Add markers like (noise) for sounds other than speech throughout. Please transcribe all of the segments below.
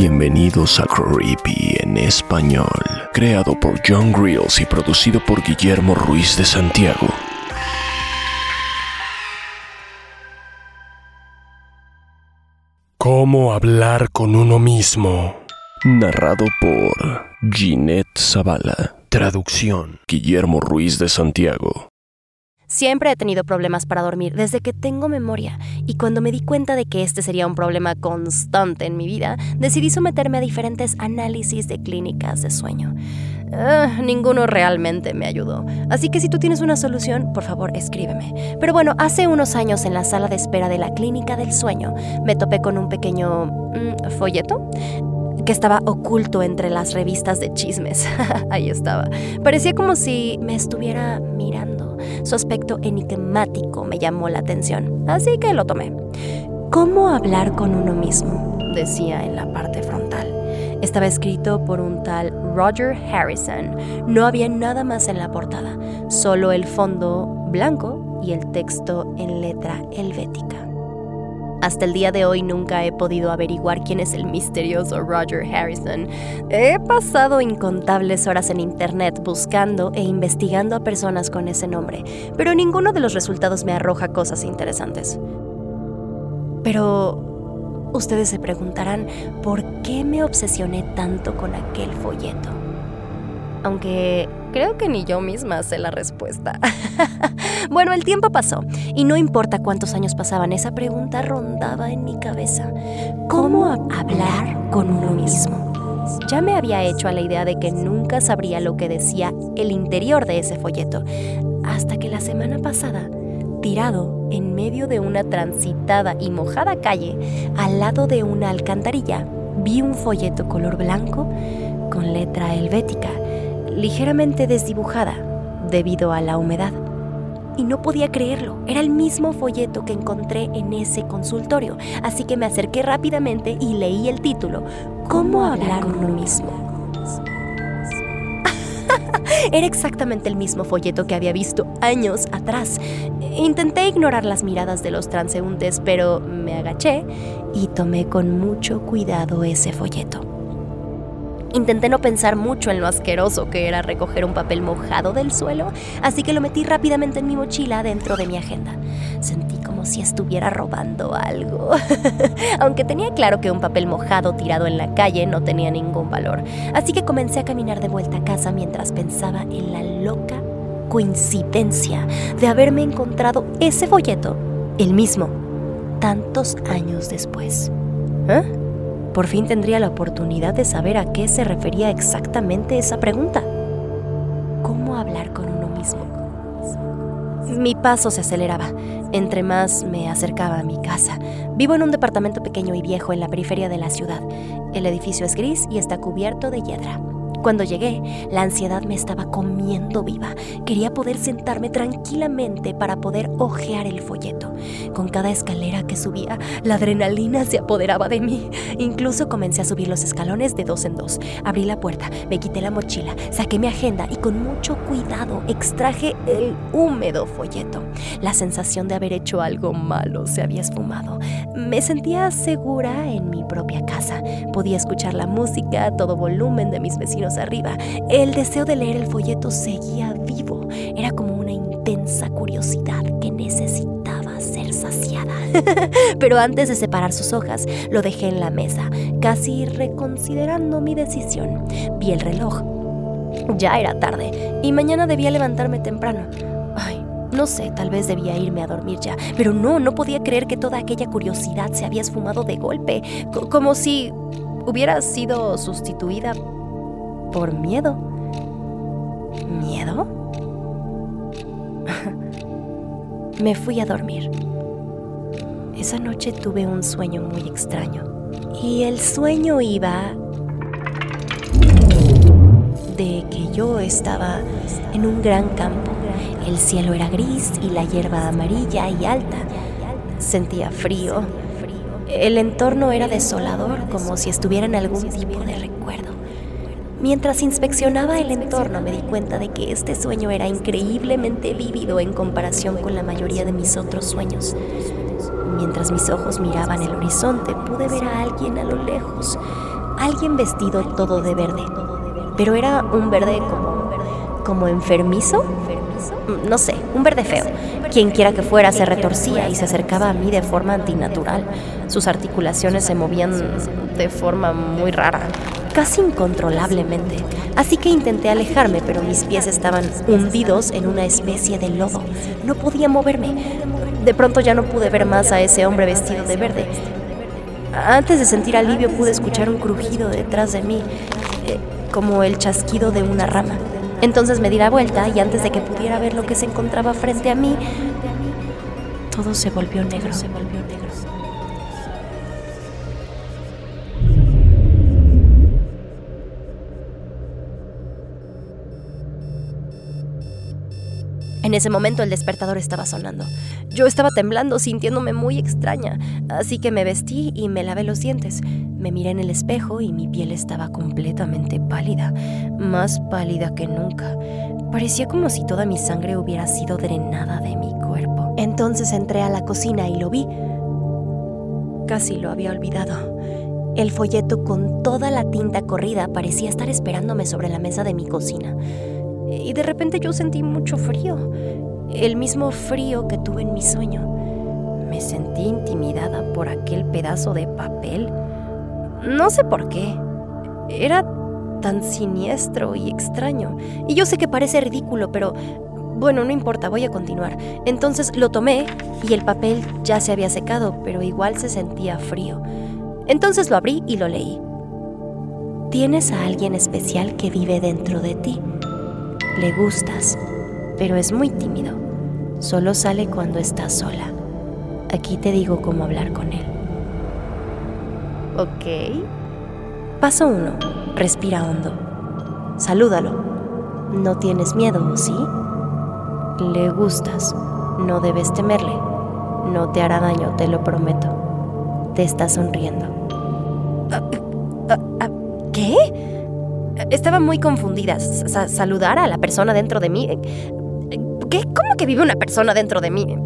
Bienvenidos a Creepy en español, creado por John Grills y producido por Guillermo Ruiz de Santiago. ¿Cómo hablar con uno mismo? Narrado por Ginette Zavala. Traducción Guillermo Ruiz de Santiago. Siempre he tenido problemas para dormir desde que tengo memoria y cuando me di cuenta de que este sería un problema constante en mi vida, decidí someterme a diferentes análisis de clínicas de sueño. Ah, ninguno realmente me ayudó, así que si tú tienes una solución, por favor escríbeme. Pero bueno, hace unos años en la sala de espera de la clínica del sueño me topé con un pequeño mm, folleto que estaba oculto entre las revistas de chismes. (laughs) Ahí estaba. Parecía como si me estuviera mirando. Su aspecto enigmático me llamó la atención, así que lo tomé. ¿Cómo hablar con uno mismo? decía en la parte frontal. Estaba escrito por un tal Roger Harrison. No había nada más en la portada, solo el fondo blanco y el texto en letra helvética. Hasta el día de hoy nunca he podido averiguar quién es el misterioso Roger Harrison. He pasado incontables horas en internet buscando e investigando a personas con ese nombre, pero ninguno de los resultados me arroja cosas interesantes. Pero ustedes se preguntarán por qué me obsesioné tanto con aquel folleto. Aunque creo que ni yo misma sé la respuesta. (laughs) bueno, el tiempo pasó y no importa cuántos años pasaban, esa pregunta rondaba en mi cabeza. ¿Cómo hablar con uno mismo? Ya me había hecho a la idea de que nunca sabría lo que decía el interior de ese folleto, hasta que la semana pasada, tirado en medio de una transitada y mojada calle, al lado de una alcantarilla, vi un folleto color blanco con letra helvética ligeramente desdibujada debido a la humedad. Y no podía creerlo, era el mismo folleto que encontré en ese consultorio, así que me acerqué rápidamente y leí el título, ¿Cómo hablar con uno mismo? (laughs) Era exactamente el mismo folleto que había visto años atrás. Intenté ignorar las miradas de los transeúntes, pero me agaché y tomé con mucho cuidado ese folleto. Intenté no pensar mucho en lo asqueroso que era recoger un papel mojado del suelo, así que lo metí rápidamente en mi mochila dentro de mi agenda. Sentí como si estuviera robando algo. (laughs) Aunque tenía claro que un papel mojado tirado en la calle no tenía ningún valor. Así que comencé a caminar de vuelta a casa mientras pensaba en la loca coincidencia de haberme encontrado ese folleto, el mismo, tantos años después. ¿Eh? Por fin tendría la oportunidad de saber a qué se refería exactamente esa pregunta. ¿Cómo hablar con uno mismo? Mi paso se aceleraba, entre más me acercaba a mi casa. Vivo en un departamento pequeño y viejo en la periferia de la ciudad. El edificio es gris y está cubierto de hiedra. Cuando llegué, la ansiedad me estaba comiendo viva. Quería poder sentarme tranquilamente para poder hojear el folleto. Con cada escalera que subía, la adrenalina se apoderaba de mí. Incluso comencé a subir los escalones de dos en dos. Abrí la puerta, me quité la mochila, saqué mi agenda y con mucho cuidado extraje el húmedo folleto. La sensación de haber hecho algo malo se había esfumado. Me sentía segura en mi propia casa. Podía escuchar la música a todo volumen de mis vecinos arriba. El deseo de leer el folleto seguía vivo. Era como una intensa curiosidad que necesitaba ser saciada. (laughs) Pero antes de separar sus hojas, lo dejé en la mesa, casi reconsiderando mi decisión. Vi el reloj. Ya era tarde y mañana debía levantarme temprano. Ay, no sé, tal vez debía irme a dormir ya, pero no, no podía creer que toda aquella curiosidad se había esfumado de golpe, como si hubiera sido sustituida por miedo. ¿Miedo? (laughs) Me fui a dormir. Esa noche tuve un sueño muy extraño. Y el sueño iba de que yo estaba en un gran campo. El cielo era gris y la hierba amarilla y alta. Sentía frío. El entorno era desolador, como si estuviera en algún tipo de. Mientras inspeccionaba el entorno me di cuenta de que este sueño era increíblemente vívido en comparación con la mayoría de mis otros sueños. Mientras mis ojos miraban el horizonte pude ver a alguien a lo lejos. alguien vestido todo de verde, pero era un verde como, como enfermizo, no sé, un verde feo. Quien quiera que fuera se retorcía y se acercaba a mí de forma antinatural. Sus articulaciones se movían de forma muy rara, casi incontrolablemente. Así que intenté alejarme, pero mis pies estaban hundidos en una especie de lodo. No podía moverme. De pronto ya no pude ver más a ese hombre vestido de verde. Antes de sentir alivio pude escuchar un crujido detrás de mí, eh, como el chasquido de una rama. Entonces me di la vuelta y antes de que pudiera ver lo que se encontraba frente a mí, todo se volvió negro. Se volvió negro. En ese momento el despertador estaba sonando. Yo estaba temblando, sintiéndome muy extraña, así que me vestí y me lavé los dientes. Me miré en el espejo y mi piel estaba completamente pálida, más pálida que nunca. Parecía como si toda mi sangre hubiera sido drenada de mi cuerpo. Entonces entré a la cocina y lo vi. Casi lo había olvidado. El folleto con toda la tinta corrida parecía estar esperándome sobre la mesa de mi cocina y de repente yo sentí mucho frío, el mismo frío que tuve en mi sueño. Me sentí intimidada por aquel pedazo de papel. No sé por qué. Era tan siniestro y extraño. Y yo sé que parece ridículo, pero bueno, no importa, voy a continuar. Entonces lo tomé y el papel ya se había secado, pero igual se sentía frío. Entonces lo abrí y lo leí. Tienes a alguien especial que vive dentro de ti. Le gustas, pero es muy tímido. Solo sale cuando estás sola. Aquí te digo cómo hablar con él. Ok. Paso 1. Respira hondo. Salúdalo. No tienes miedo, ¿sí? Le gustas. No debes temerle. No te hará daño, te lo prometo. Te está sonriendo. Ah, ah, ah, ¿Qué? Estaba muy confundida. ¿Saludar a la persona dentro de mí? ¿Qué? ¿Cómo que vive una persona dentro de mí?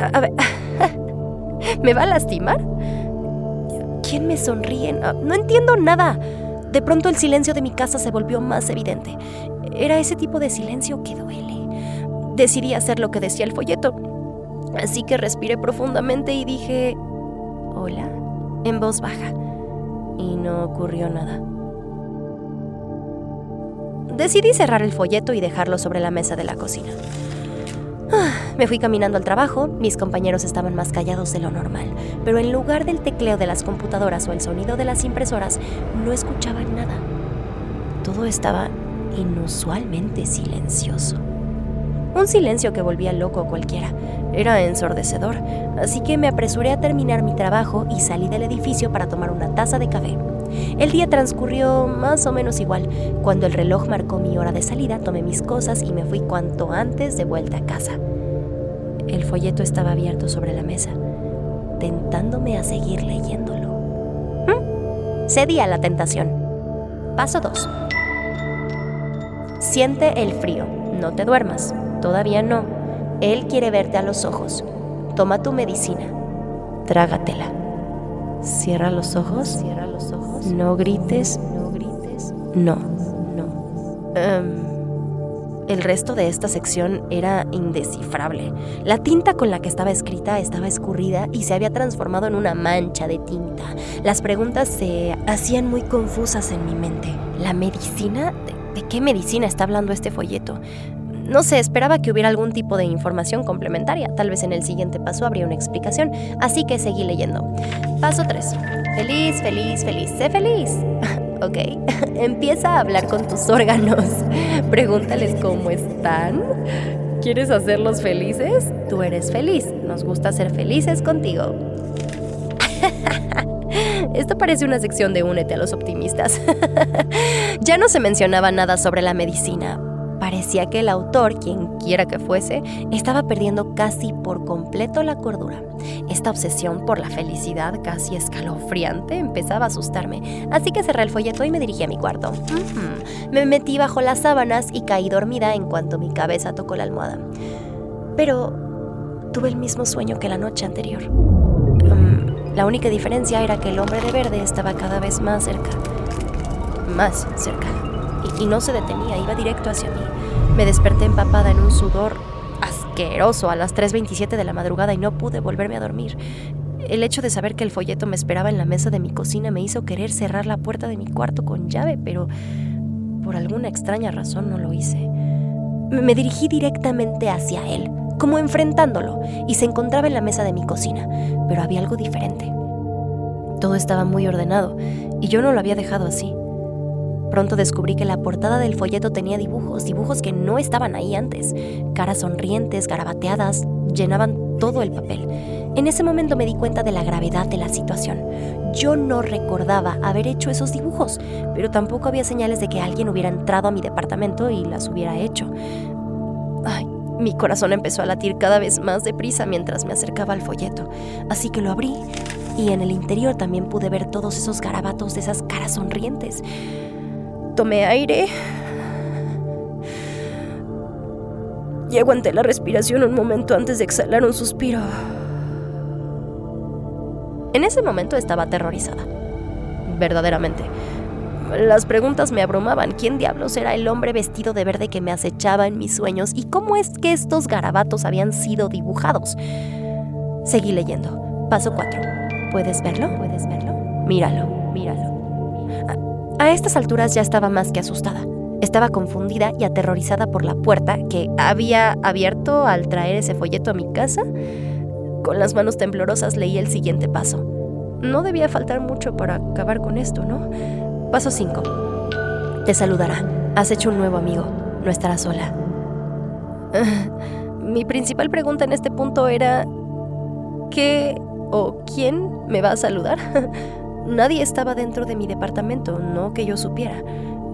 A, ver. (laughs) ¿Me va a lastimar? ¿Quién me sonríe? No entiendo nada. De pronto el silencio de mi casa se volvió más evidente. Era ese tipo de silencio que duele. Decidí hacer lo que decía el folleto. Así que respiré profundamente y dije, hola, en voz baja. Y no ocurrió nada. Decidí cerrar el folleto y dejarlo sobre la mesa de la cocina. Ah, me fui caminando al trabajo, mis compañeros estaban más callados de lo normal, pero en lugar del tecleo de las computadoras o el sonido de las impresoras, no escuchaban nada. Todo estaba inusualmente silencioso. Un silencio que volvía loco a cualquiera. Era ensordecedor, así que me apresuré a terminar mi trabajo y salí del edificio para tomar una taza de café. El día transcurrió más o menos igual. Cuando el reloj marcó mi hora de salida, tomé mis cosas y me fui cuanto antes de vuelta a casa. El folleto estaba abierto sobre la mesa, tentándome a seguir leyéndolo. ¿Mm? Cedí a la tentación. Paso 2. Siente el frío. No te duermas. Todavía no. Él quiere verte a los ojos. Toma tu medicina. Trágatela. Cierra los ojos. Cierra los ojos. No grites. No grites. No. No. Em, el resto de esta sección era indescifrable. La tinta con la que estaba escrita estaba escurrida y se había transformado en una mancha de tinta. Las preguntas se hacían muy confusas en mi mente. ¿La medicina? ¿De, qué medicina está hablando este folleto? No sé, esperaba que hubiera algún tipo de información complementaria. Tal vez en el siguiente paso habría una explicación. Así que seguí leyendo. Paso 3. Feliz, feliz, feliz. Sé feliz. (laughs) ok. (laughs) Empieza a hablar con tus órganos. (laughs) Pregúntales cómo están. ¿Quieres hacerlos felices? Tú eres feliz. Nos gusta ser felices contigo. Esto parece una sección de Únete a los optimistas. ya no se mencionaba nada sobre la medicina, Parecía que el autor, quien quiera que fuese, estaba perdiendo casi por completo la cordura. Esta obsesión por la felicidad casi escalofriante empezaba a asustarme, así que cerré el folleto y me dirigí a mi cuarto. Me metí bajo las sábanas y caí dormida en cuanto mi cabeza tocó la almohada. Pero tuve el mismo sueño que la noche anterior. Mm, La única diferencia era que el hombre de verde estaba cada vez más cerca. Más cerca. Y, y no se detenía, iba directo hacia mí. Me desperté empapada en un sudor asqueroso a las 3.27 de la madrugada y no pude volverme a dormir. El hecho de saber que el folleto me esperaba en la mesa de mi cocina me hizo querer cerrar la puerta de mi cuarto con llave, pero por alguna extraña razón no lo hice. Me dirigí directamente hacia él, como enfrentándolo, y se encontraba en la mesa de mi cocina, pero había algo diferente. Todo estaba muy ordenado, y yo no lo había dejado así. Pronto descubrí que la portada del folleto tenía dibujos, dibujos que no estaban ahí antes. Caras sonrientes, garabateadas, llenaban todo el papel. En ese momento me di cuenta de la gravedad de la situación. Yo no recordaba haber hecho esos dibujos, pero tampoco había señales de que alguien hubiera entrado a mi departamento y las hubiera hecho. Ay, mi corazón empezó a latir cada vez más deprisa mientras me acercaba al folleto, así que lo abrí y en el interior también pude ver todos esos garabatos de esas caras sonrientes. Tomé aire. Y aguanté la respiración un momento antes de exhalar un suspiro. En ese momento estaba aterrorizada. Verdaderamente. Las preguntas me abrumaban. ¿Quién diablos era el hombre vestido de verde que me acechaba en mis sueños? ¿Y cómo es que estos garabatos habían sido dibujados? Seguí leyendo. Paso 4. ¿Puedes verlo? ¿Puedes verlo? Míralo, míralo. A estas alturas ya estaba más que asustada. Estaba confundida y aterrorizada por la puerta que había abierto al traer ese folleto a mi casa. Con las manos temblorosas leí el siguiente paso. No debía faltar mucho para acabar con esto, ¿no? Paso 5. Te saludará. Has hecho un nuevo amigo. No estarás sola. (laughs) Mi principal pregunta en este punto era, ¿qué o quién me va a saludar? (laughs) Nadie estaba dentro de mi departamento, no que yo supiera.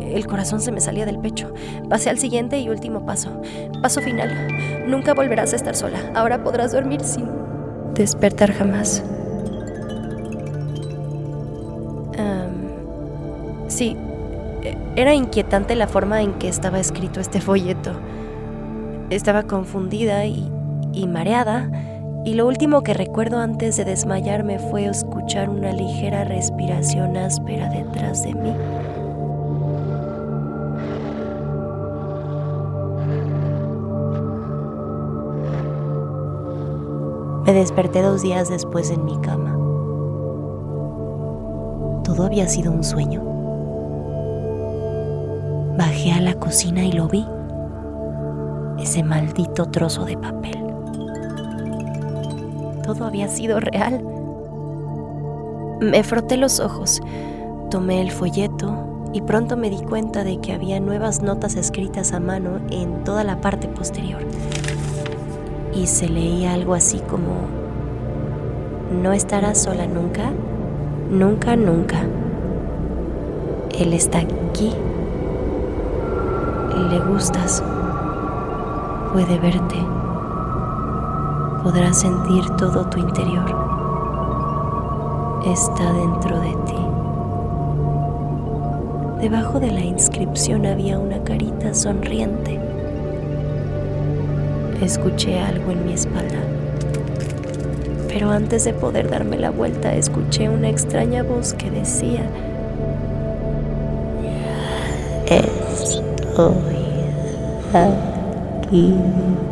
El corazón se me salía del pecho. Pasé al siguiente y último paso. Paso final. Nunca volverás a estar sola. Ahora podrás dormir sin despertar jamás. sí, era inquietante la forma en que estaba escrito este folleto. Estaba confundida y, y mareada y lo último que recuerdo antes de desmayarme fue escuchar una ligera respiración áspera detrás de mí. Me desperté dos días después en mi cama. Todo había sido un sueño. Bajé a la cocina y lo vi. Ese maldito trozo de papel todo había sido real. Me froté los ojos, tomé el folleto y pronto me di cuenta de que había nuevas notas escritas a mano en toda la parte posterior. Y se leía algo así como, no estarás sola nunca, nunca, nunca. Él está aquí. Le gustas. Puede verte podrás sentir todo tu interior. Está dentro de ti. Debajo de la inscripción había una carita sonriente. Escuché algo en mi espalda. Pero antes de poder darme la vuelta, escuché una extraña voz que decía, Estoy aquí.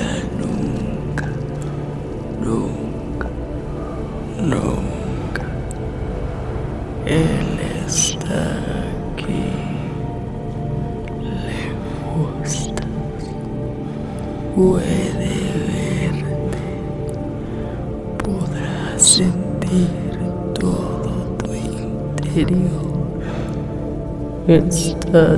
interior. Está